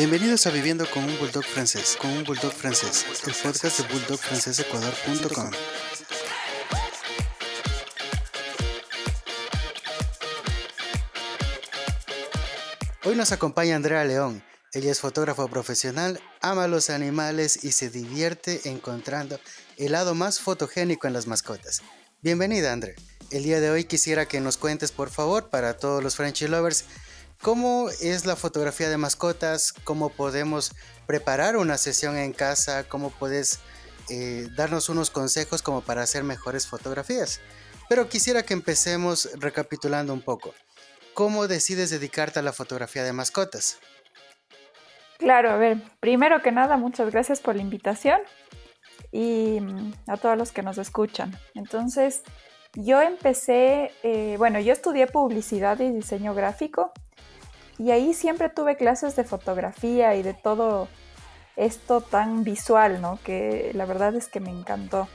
Bienvenidos a Viviendo con un Bulldog francés, con un Bulldog francés, el podcast de bulldogfrancesecuador.com. Hoy nos acompaña Andrea León. Ella es fotógrafo profesional, ama los animales y se divierte encontrando el lado más fotogénico en las mascotas. Bienvenida, Andrea. El día de hoy quisiera que nos cuentes, por favor, para todos los Frenchy Lovers, cómo es la fotografía de mascotas, cómo podemos preparar una sesión en casa, cómo puedes eh, darnos unos consejos como para hacer mejores fotografías. Pero quisiera que empecemos recapitulando un poco. ¿Cómo decides dedicarte a la fotografía de mascotas? Claro, a ver, primero que nada, muchas gracias por la invitación y mm, a todos los que nos escuchan. Entonces, yo empecé, eh, bueno, yo estudié publicidad y diseño gráfico y ahí siempre tuve clases de fotografía y de todo esto tan visual, ¿no? Que la verdad es que me encantó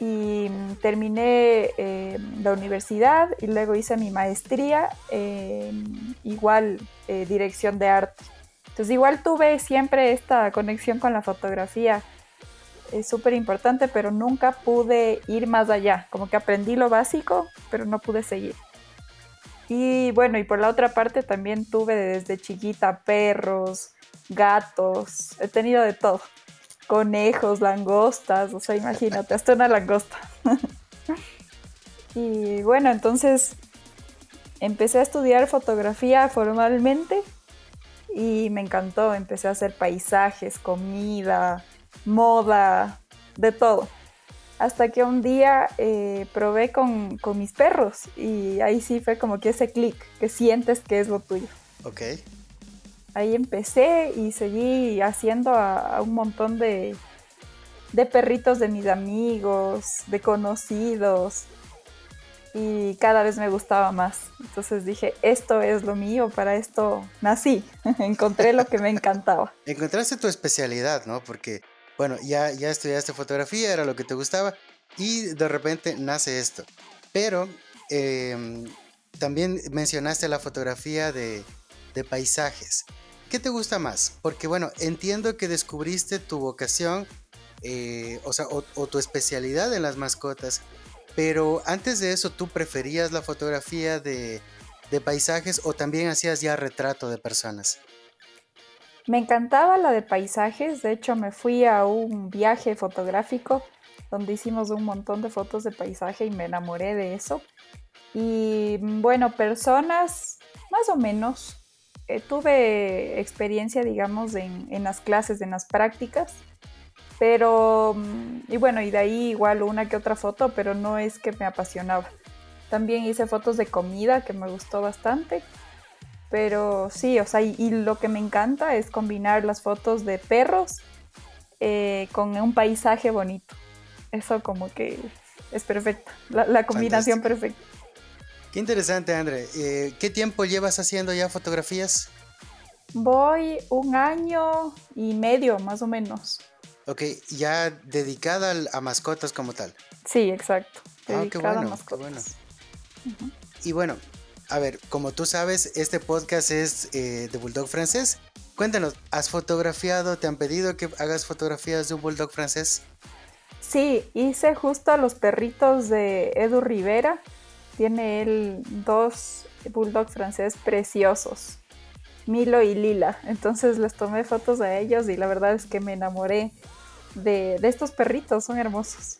y terminé eh, la universidad y luego hice mi maestría igual eh, dirección de arte. Entonces igual tuve siempre esta conexión con la fotografía. Es súper importante, pero nunca pude ir más allá. Como que aprendí lo básico, pero no pude seguir. Y bueno, y por la otra parte también tuve desde chiquita perros, gatos, he tenido de todo conejos, langostas, o sea, imagínate, hasta una langosta. y bueno, entonces empecé a estudiar fotografía formalmente y me encantó, empecé a hacer paisajes, comida, moda, de todo. Hasta que un día eh, probé con, con, mis perros y ahí sí fue como que ese clic, que sientes que es lo tuyo. Ok ahí empecé y seguí haciendo a, un montón de, de perritos de mis amigos, de conocidos, y cada vez me gustaba más. Entonces dije, esto es lo mío, para esto nací, encontré lo que me encantaba. Encontraste tu especialidad, ¿no? Porque, bueno, ya, ya estudiaste fotografía, era lo que te gustaba, y de repente nace esto. Pero em, también mencionaste la fotografía de, paisajes. ¿Qué te gusta más? Porque bueno, entiendo que descubriste tu vocación, eh, o sea, o, tu especialidad en las mascotas, pero antes de eso, ¿tú preferías la fotografía de, de paisajes o también hacías ya retrato de personas? Me encantaba la de paisajes, de hecho me fui a un viaje fotográfico donde hicimos un montón de fotos de paisaje y me enamoré de eso. Y bueno, personas, más o menos, eh, tuve experiencia, digamos, en, las clases, en las prácticas, pero, mm, y bueno, y de ahí igual una que otra foto, pero no es que me apasionaba. También hice fotos de comida que me gustó bastante, pero sí, o sea, y, lo que me encanta es combinar las fotos de perros eh, con un paisaje bonito. Eso como que es perfecto, la, combinación perfecta. Qué interesante, André. Eh, ¿Qué tiempo llevas haciendo ya fotografías? Voy un año y medio, más o menos. Ok, ya dedicada a mascotas como tal. Sí, exacto. Ah, qué bueno, qué bueno. Y bueno, a ver, como tú sabes, este podcast es eh, de Bulldog francés. Cuéntanos, ¿has fotografiado, te han pedido que hagas fotografías de un Bulldog francés? Sí, hice justo a los perritos de Edu Rivera tiene él dos bulldog francés preciosos, Milo y Lila. Entonces les tomé fotos a ellos y la verdad es que me enamoré de, estos perritos, son hermosos.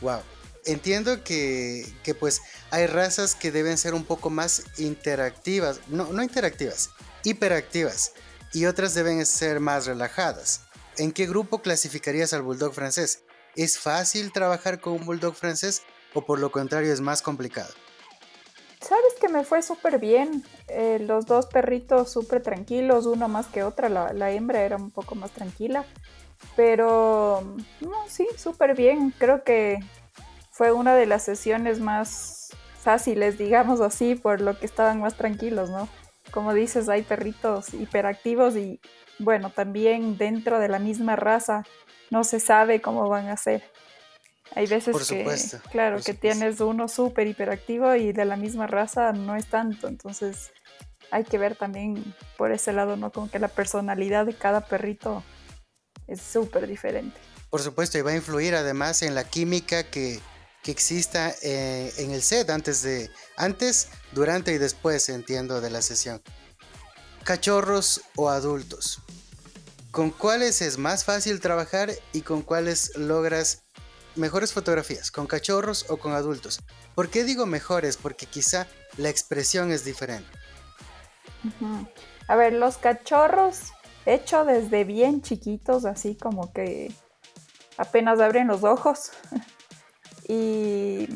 Wow. Entiendo que, que, pues hay razas que deben ser un poco más interactivas, no, no interactivas, hiperactivas, y otras deben ser más relajadas. ¿En qué grupo clasificarías al bulldog francés? ¿Es fácil trabajar con un bulldog francés o por lo contrario es más complicado? Sabes que me fue súper bien. Eh, los dos perritos súper tranquilos, uno más que otra. La, hembra era un poco más tranquila. Pero, no, sí, súper bien. Creo que fue una de las sesiones más fáciles, digamos así, por lo que estaban más tranquilos, ¿no? Como dices, hay perritos hiperactivos y, bueno, también dentro de la misma raza no se sabe cómo van a ser. Hay veces que, claro, que tienes uno súper hiperactivo y de la misma raza no es tanto. Entonces, hay que ver también por ese lado, ¿no? Como que la personalidad de cada perrito es súper diferente. Por supuesto, y va a influir además en la química que, que exista eh, en el set antes de, antes, durante y después, entiendo, de la sesión. Cachorros o adultos. ¿Con cuáles es más fácil trabajar y con cuáles logras mejores fotografías? ¿Con cachorros o con adultos? ¿Por qué digo mejores? Porque quizá la expresión es diferente. A ver, los cachorros, hecho desde bien chiquitos, así como que apenas abren los ojos. y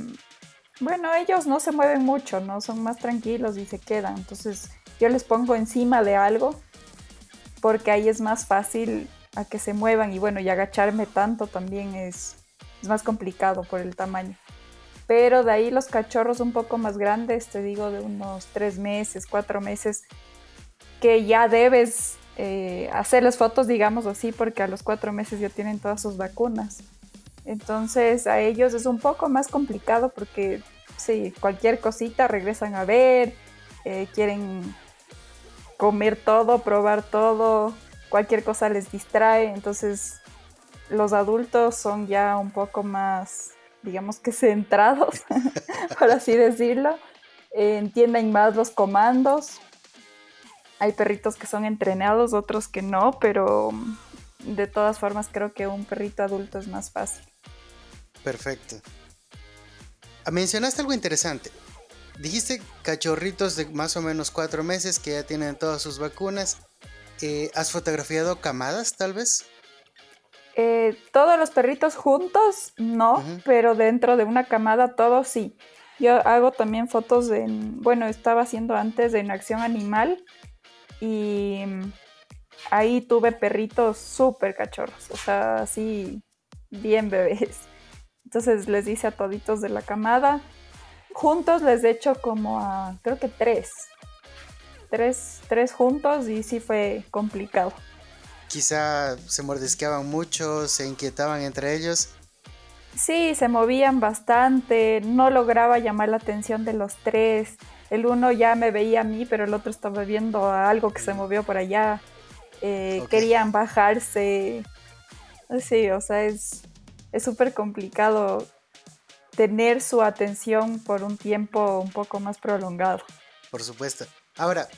bueno, ellos no se mueven mucho, ¿no? Son más tranquilos y se quedan. Entonces yo les pongo encima de algo porque ahí es más fácil a que se muevan y bueno, y agacharme tanto también es, más complicado por el tamaño. Pero de ahí los cachorros un poco más grandes, te digo de unos tres meses, cuatro meses, que ya debes eh, hacerles fotos, digamos así, porque a los cuatro meses ya tienen todas sus vacunas. Entonces a ellos es un poco más complicado porque sí, cualquier cosita regresan a ver, eh, quieren comer todo, probar todo, cualquier cosa les distrae. Entonces los adultos son ya un poco más, digamos que centrados, por así decirlo. entienden más los comandos, hay perritos que son entrenados, otros que no, pero mm, de todas formas creo que un perrito adulto es más fácil. Perfecto. Ah, mencionaste algo interesante. Dijiste cachorritos de más o menos cuatro meses que ya tienen todas sus vacunas. Eh, ¿Has fotografiado camadas tal vez? Eh, todos los perritos juntos, no, pero dentro de una camada todos sí. Yo hago también fotos en, bueno, estaba haciendo antes de en acción animal y ahí tuve perritos súper cachorros, o sea, así bien bebés. Entonces les dice a toditos de la camada. Juntos les he hecho como a, creo que tres. Tres, tres juntos y sí fue complicado. Quizá se mordisqueaban mucho, se inquietaban entre ellos. Sí, se movían bastante, no lograba llamar la atención de los tres el uno ya me veía a mí, pero el otro estaba viendo algo que se movió por allá. Eh, querían bajarse. Sí, o sea, es súper complicado tener su atención por un tiempo un poco más prolongado. Por supuesto. Ahora,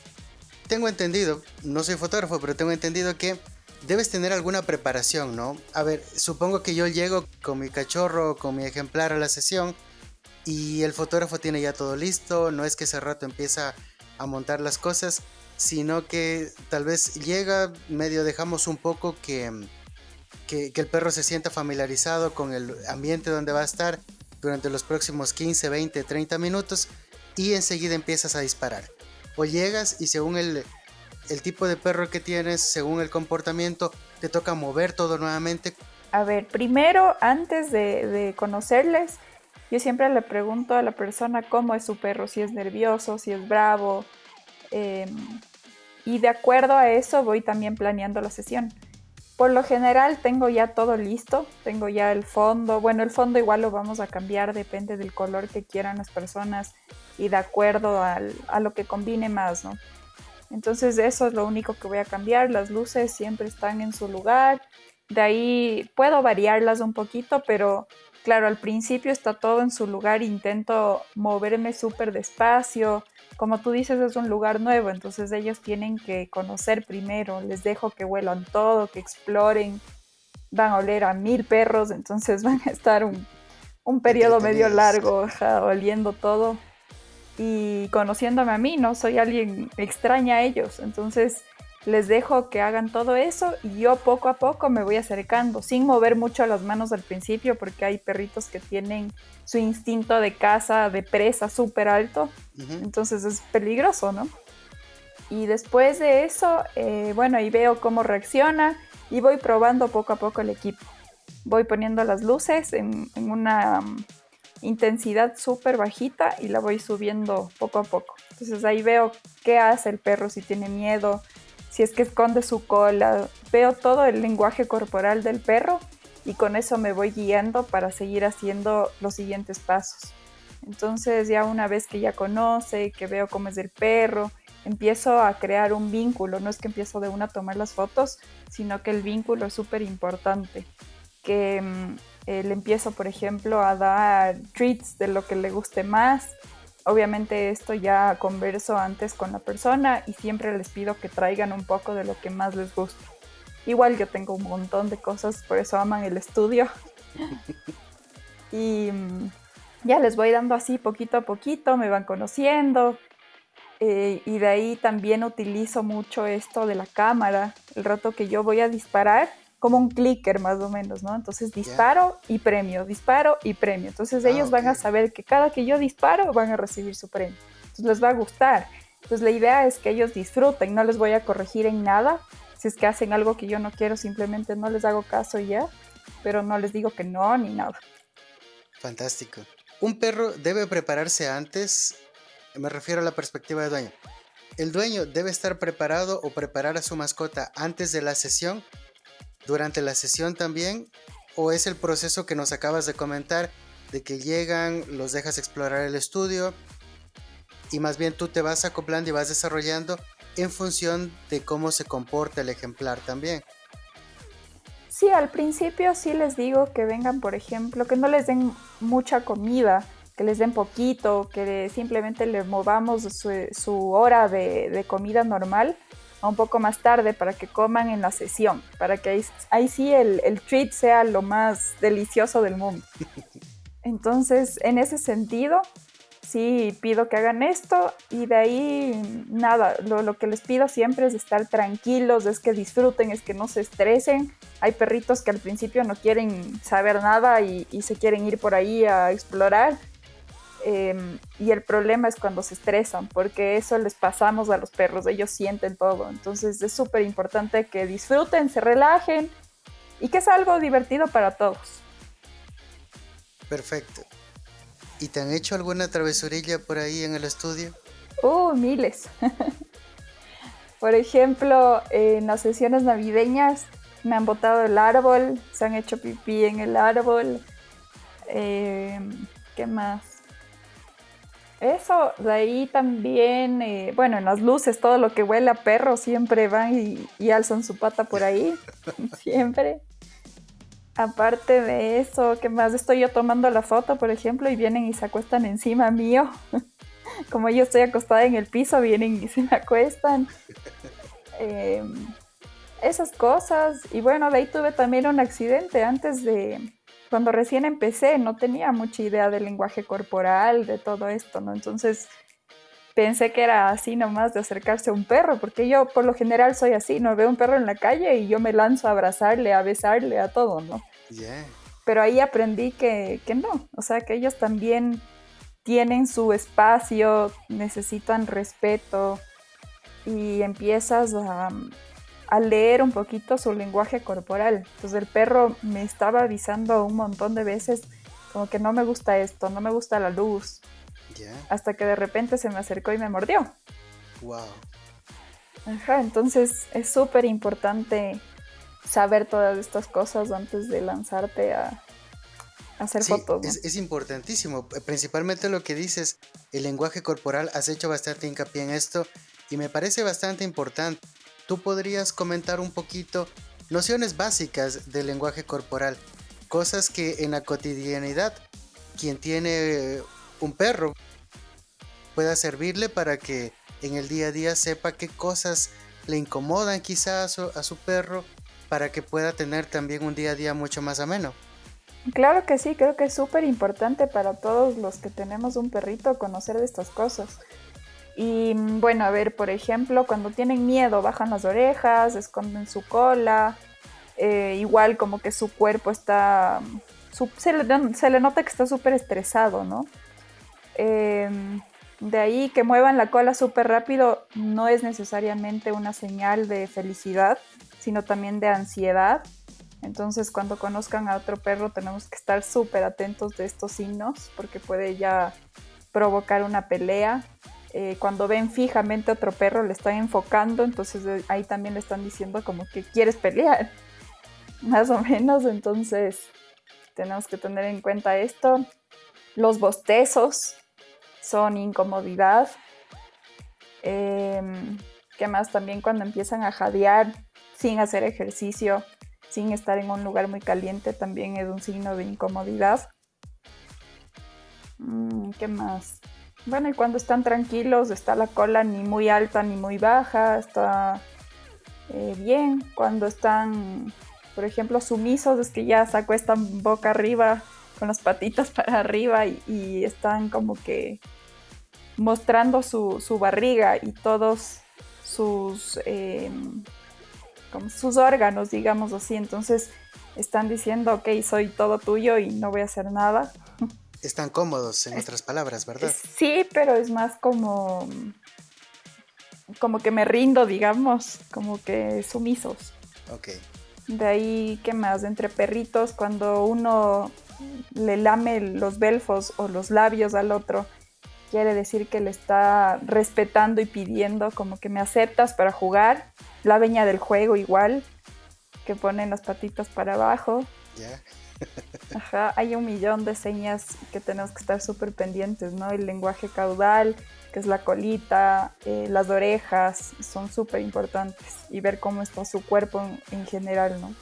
tengo entendido, no soy fotógrafo, pero tengo entendido que debes tener alguna preparación, ¿no? A ver, supongo que yo llego con mi cachorro, con mi ejemplar a la sesión y el fotógrafo tiene ya todo listo, no es que ese rato empieza a montar las cosas, sino que tal vez llega, medio dejamos un poco que, que, el perro se sienta familiarizado con el ambiente donde va a estar durante los próximos 15, 20, 30 minutos y enseguida empiezas a disparar. O llegas y según el, tipo de perro que tienes, según el comportamiento, te toca mover todo nuevamente. A ver, primero, antes de, de conocerles, yo siempre le pregunto a la persona cómo es su perro, si es nervioso, si es bravo. Em, y de acuerdo a eso voy también planeando la sesión. Por lo general tengo ya todo listo, tengo ya el fondo. Bueno, el fondo igual lo vamos a cambiar, depende del color que quieran las personas y de acuerdo a lo que combine más, ¿no? Entonces eso es lo único que voy a cambiar. Las luces siempre están en su lugar. De ahí puedo variarlas un poquito, pero claro, al principio está todo en su lugar, intento moverme súper despacio. Como tú dices, es un lugar nuevo, entonces ellos tienen que conocer primero. Les dejo que huelan todo, que exploren. Van a oler a mil perros, entonces van a estar un, un periodo medio largo oliendo todo. Y conociéndome a mí, no soy alguien extraña a ellos, entonces les dejo que hagan todo eso y yo poco a poco me voy acercando, sin mover mucho las manos al principio, porque hay perritos que tienen su instinto de caza, de presa súper alto, entonces es peligroso, ¿no? Y después de eso, eh, bueno, y veo cómo reacciona y voy probando poco a poco el equipo. Voy poniendo las luces en, en una mm, intensidad súper bajita y la voy subiendo poco a poco. Entonces ahí veo qué hace el perro, si tiene miedo, si es que esconde su cola, veo todo el lenguaje corporal del perro y con eso me voy guiando para seguir haciendo los siguientes pasos. Entonces ya una vez que ya conoce, que veo cómo es el perro empiezo a crear un vínculo, no es que empiezo de una a tomar las fotos, sino que el vínculo es súper importante, que mm, eh, le empiezo, por ejemplo, a dar treats de lo que le guste más. Obviamente esto ya converso antes con la persona y siempre les pido que traigan un poco de lo que más les guste. Igual yo tengo un montón de cosas, por eso aman el estudio. y mm, ya les voy dando así poquito a poquito, me van conociendo. Eh, y de ahí también utilizo mucho esto de la cámara. El rato que yo voy a disparar, como un clicker más o menos, ¿no? Entonces disparo y premio, disparo y premio. Entonces ah, ellos van a saber que cada que yo disparo van a recibir su premio. Entonces les va a gustar. Entonces la idea es que ellos disfruten, no les voy a corregir en nada. Si es que hacen algo que yo no quiero, simplemente no les hago caso y ya, pero no les digo que no ni nada. Fantástico. Un perro debe prepararse antes, me refiero a la perspectiva del dueño. El dueño debe estar preparado o preparar a su mascota antes de la sesión durante la sesión también? ¿O es el proceso que nos acabas de comentar de que llegan, los dejas explorar el estudio y más bien tú te vas acoplando y vas desarrollando en función de cómo se comporta el ejemplar también? Sí, al principio sí les digo que vengan, por ejemplo, que no les den mucha comida, que les den poquito, que simplemente le movamos su, hora de comida normal un poco más tarde para que coman en la sesión, para que ahí, sí el, el, treat sea lo más delicioso del mundo. Entonces, en ese sentido, sí pido que hagan esto y de ahí nada, lo, que les pido siempre es estar tranquilos, es que disfruten, es que no se estresen. Hay perritos que al principio no quieren saber nada y se quieren ir por ahí a explorar Em, y el problema es cuando se estresan, porque eso les pasamos a los perros, ellos sienten todo. Entonces es súper importante que disfruten, se relajen y que es algo divertido para todos. Perfecto. ¿Y te han hecho alguna travesurilla por ahí en el estudio? Uh, miles. por ejemplo, en las sesiones navideñas me han botado el árbol, se han hecho pipí en el árbol. Em, ¿Qué más? Eso, de ahí también, eh, bueno, en las luces, todo lo que huele a perro siempre van y, alzan su pata por ahí, siempre. Aparte de eso, ¿qué más? Estoy yo tomando la foto, por ejemplo, y vienen y se acuestan encima mío. Como yo estoy acostada en el piso, vienen y se me acuestan. Em, esas cosas. Y bueno, de ahí tuve también un accidente antes de, cuando recién empecé no tenía mucha idea del lenguaje corporal, de todo esto, ¿no? Entonces pensé que era así nomás de acercarse a un perro, porque yo por lo general soy así, no veo un perro en la calle y yo me lanzo a abrazarle, a besarle, a todo, ¿no? Pero ahí aprendí que, que no, o sea, que ellos también tienen su espacio, necesitan respeto y empiezas a, a leer un poquito su lenguaje corporal. Entonces el perro me estaba avisando un montón de veces como que no me gusta esto, no me gusta la luz. Hasta que de repente se me acercó y me mordió. Wow. Ajá, entonces es súper importante saber todas estas cosas antes de lanzarte a, hacer fotos. Es, es, importantísimo, principalmente lo que dices, el lenguaje corporal, has hecho bastante hincapié en esto y me parece bastante importante tú podrías comentar un poquito nociones básicas del lenguaje corporal, cosas que en la cotidianidad quien tiene un perro pueda servirle para que en el día a día sepa qué cosas le incomodan quizás a su, perro para que pueda tener también un día a día mucho más ameno. Claro que sí, creo que es súper importante para todos los que tenemos un perrito conocer de estas cosas. Y mm, bueno, a ver, por ejemplo, cuando tienen miedo, bajan las orejas, esconden su cola, eh, igual como que su cuerpo está, se, le, nota que está súper estresado, ¿no? Em, de ahí que muevan la cola súper rápido no es necesariamente una señal de felicidad, sino también de ansiedad. Entonces cuando conozcan a otro perro tenemos que estar súper atentos de estos signos porque puede ya provocar una pelea eh, cuando ven fijamente a otro perro le están enfocando, entonces eh, ahí también le están diciendo como que quieres pelear, más o menos, entonces tenemos que tener en cuenta esto. Los bostezos son incomodidad. Em, ¿Qué más? También cuando empiezan a jadear sin hacer ejercicio, sin estar en un lugar muy caliente, también es un signo de incomodidad. Mm, ¿Qué más? Bueno, y cuando están tranquilos, está la cola ni muy alta ni muy baja, está eh, bien. Cuando están, por ejemplo, sumisos, es que ya se acuestan boca arriba, con las patitas para arriba y, están como que mostrando su, barriga y todos sus, em, sus órganos, digamos así. Entonces están diciendo, ok, soy todo tuyo y no voy a hacer nada. Están cómodos, en otras palabras, ¿verdad? Sí, pero es más como, como que me rindo, digamos, como que sumisos. Ok. De ahí, ¿qué más? Entre perritos, cuando uno le lame los belfos o los labios al otro, quiere decir que le está respetando y pidiendo como que me aceptas para jugar. La veña del juego igual, que ponen las patitas para abajo. Ya. Ajá, hay un millón de señas que tenemos que estar súper pendientes, ¿no? El lenguaje caudal, que es la colita, eh, las orejas, son súper importantes y ver cómo está su cuerpo en, general, ¿no?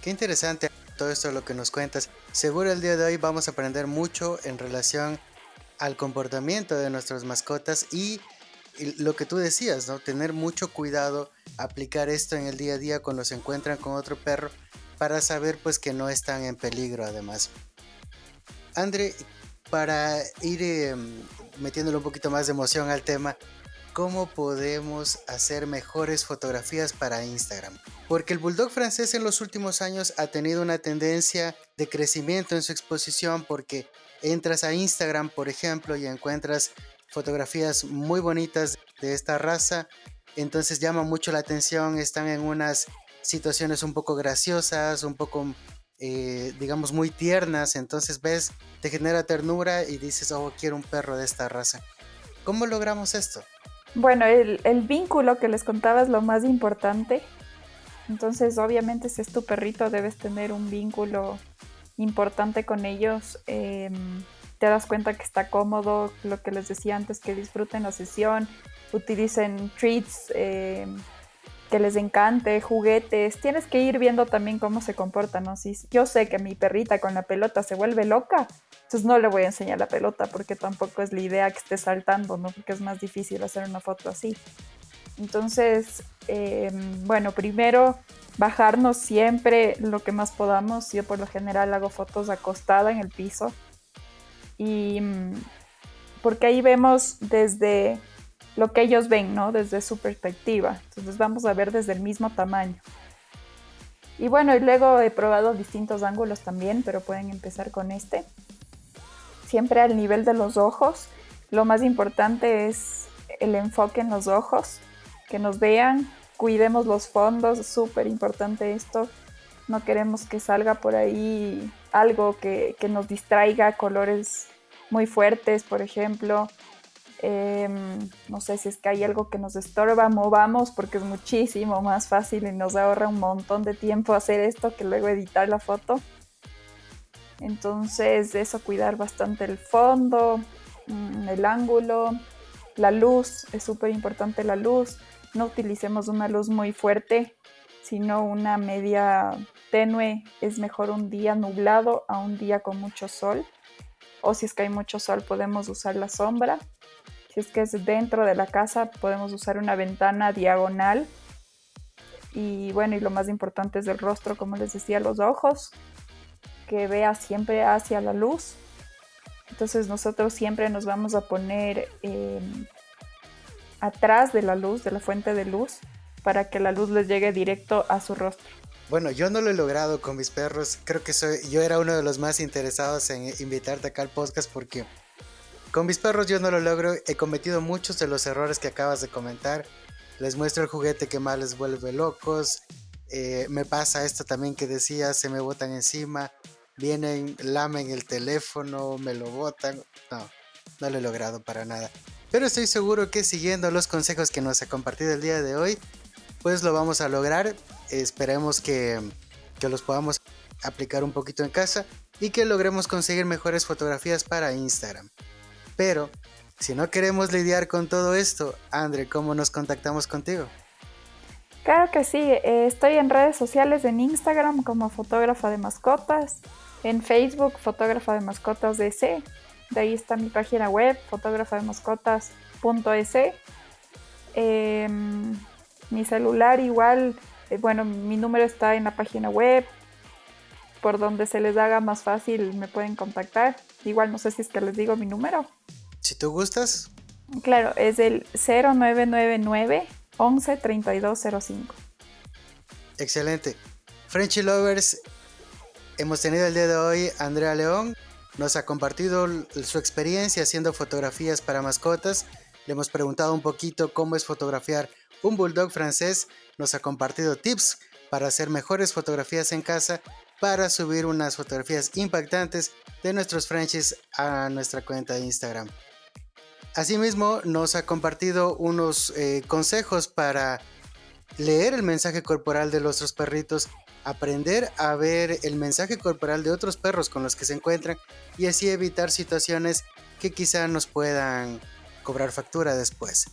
Qué interesante todo esto lo que nos cuentas. Seguro el día de hoy vamos a aprender mucho en relación al comportamiento de nuestras mascotas y lo que tú decías, ¿no? Tener mucho cuidado, aplicar esto en el día a día cuando se encuentran con otro perro para saber pues que no están en peligro además. André, para ir em, metiéndole un poquito más de emoción al tema, ¿cómo podemos hacer mejores fotografías para Instagram? Porque el bulldog francés en los últimos años ha tenido una tendencia de crecimiento en su exposición porque entras a Instagram, por ejemplo, y encuentras fotografías muy bonitas de esta raza, entonces llama mucho la atención, están en unas situaciones un poco graciosas, un poco, eh, digamos, muy tiernas. Entonces ves, te genera ternura y dices, oh, quiero un perro de esta raza. ¿Cómo logramos esto? Bueno, el, vínculo que les contaba es lo más importante. Entonces, obviamente, si es tu perrito, debes tener un vínculo importante con ellos. Em, te das cuenta que está cómodo, lo que les decía antes, que disfruten la sesión, utilicen treats, em, que les encante, juguetes, tienes que ir viendo también cómo se comportan, ¿no? Si yo sé que mi perrita con la pelota se vuelve loca, entonces no le voy a enseñar la pelota porque tampoco es la idea que esté saltando, ¿no? Porque es más difícil hacer una foto así. Entonces, em, bueno, primero bajarnos siempre lo que más podamos. Yo por lo general hago fotos acostada en el piso. Y mm, porque ahí vemos desde lo que ellos ven, ¿no? Desde su perspectiva. Entonces vamos a ver desde el mismo tamaño. Y bueno, y luego he probado distintos ángulos también, pero pueden empezar con este. Siempre al nivel de los ojos. Lo más importante es el enfoque en los ojos, que nos vean, cuidemos los fondos, súper importante esto. No queremos que salga por ahí algo que, que nos distraiga, colores muy fuertes, por ejemplo, Em, no sé si es que hay algo que nos estorba, movamos porque es muchísimo más fácil y nos ahorra un montón de tiempo hacer esto que luego editar la foto. Entonces, eso, cuidar bastante el fondo, mm, el ángulo, la luz, es súper importante la luz. No utilicemos una luz muy fuerte, sino una media tenue. Es mejor un día nublado a un día con mucho sol. O si es que hay mucho sol, podemos usar la sombra. Es que es dentro de la casa, podemos usar una ventana diagonal. Y bueno, y lo más importante es el rostro, como les decía, los ojos, que vea siempre hacia la luz. Entonces nosotros siempre nos vamos a poner em, atrás de la luz, de la fuente de luz, para que la luz les llegue directo a su rostro. Bueno, yo no lo he logrado con mis perros. Creo que soy, yo era uno de los más interesados en invitarte acá al podcast porque con mis perros yo no lo logro, he cometido muchos de los errores que acabas de comentar. Les muestro el juguete que más les vuelve locos. Eh, me pasa esto también que decía, se me botan encima, vienen, lamen el teléfono, me lo botan. No, no lo he logrado para nada. Pero estoy seguro que siguiendo los consejos que nos ha compartido el día de hoy, pues lo vamos a lograr. Esperemos que, que los podamos aplicar un poquito en casa y que logremos conseguir mejores fotografías para Instagram. Pero Si no queremos lidiar con todo esto, Andre, ¿cómo nos contactamos contigo? Claro que sí, eh, estoy en redes sociales, en Instagram como fotógrafa de mascotas, en Facebook fotógrafa de mascotas DC, de ahí está mi página web fotógrafademascotas.es. Eh, mi celular igual, eh, bueno, mi número está en la página web, por donde se les haga más fácil me pueden contactar. Igual no sé si es que les digo mi número. Si tú gustas. Claro, es el 0999 11 3205. Excelente. Frenchy Lovers, hemos tenido el día de hoy Andrea León. Nos ha compartido su experiencia haciendo fotografías para mascotas. Le hemos preguntado un poquito cómo es fotografiar un bulldog francés. Nos ha compartido tips para hacer mejores fotografías en casa, para subir unas fotografías impactantes de nuestros Frenchies a nuestra cuenta de Instagram. Asimismo, nos ha compartido unos eh, consejos para leer el mensaje corporal de nuestros perritos, aprender a ver el mensaje corporal de otros perros con los que se encuentran y así evitar situaciones que quizá nos puedan cobrar factura después.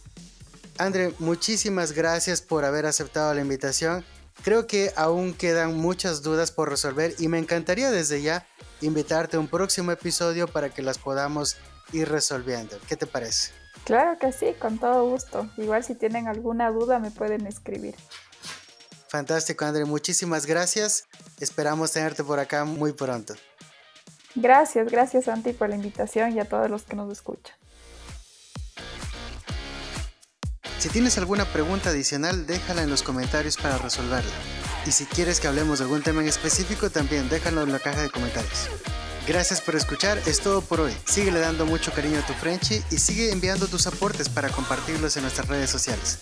Andre, muchísimas gracias por haber aceptado la invitación. Creo que aún quedan muchas dudas por resolver y me encantaría desde ya invitarte a un próximo episodio para que las podamos ir resolviendo. ¿Qué te parece? Claro que sí, con todo gusto. Igual si tienen alguna duda me pueden escribir. Fantástico, André. Muchísimas gracias. Esperamos tenerte por acá muy pronto. Gracias, gracias Santi por la invitación y a todos los que nos escuchan. Si tienes alguna pregunta adicional, déjala en los comentarios para resolverla. Y si quieres que hablemos de algún tema en específico, también déjalo en la caja de comentarios. Gracias por escuchar, es todo por hoy. Síguele dando mucho cariño a tu Frenchy y sigue enviando tus aportes para compartirlos en nuestras redes sociales.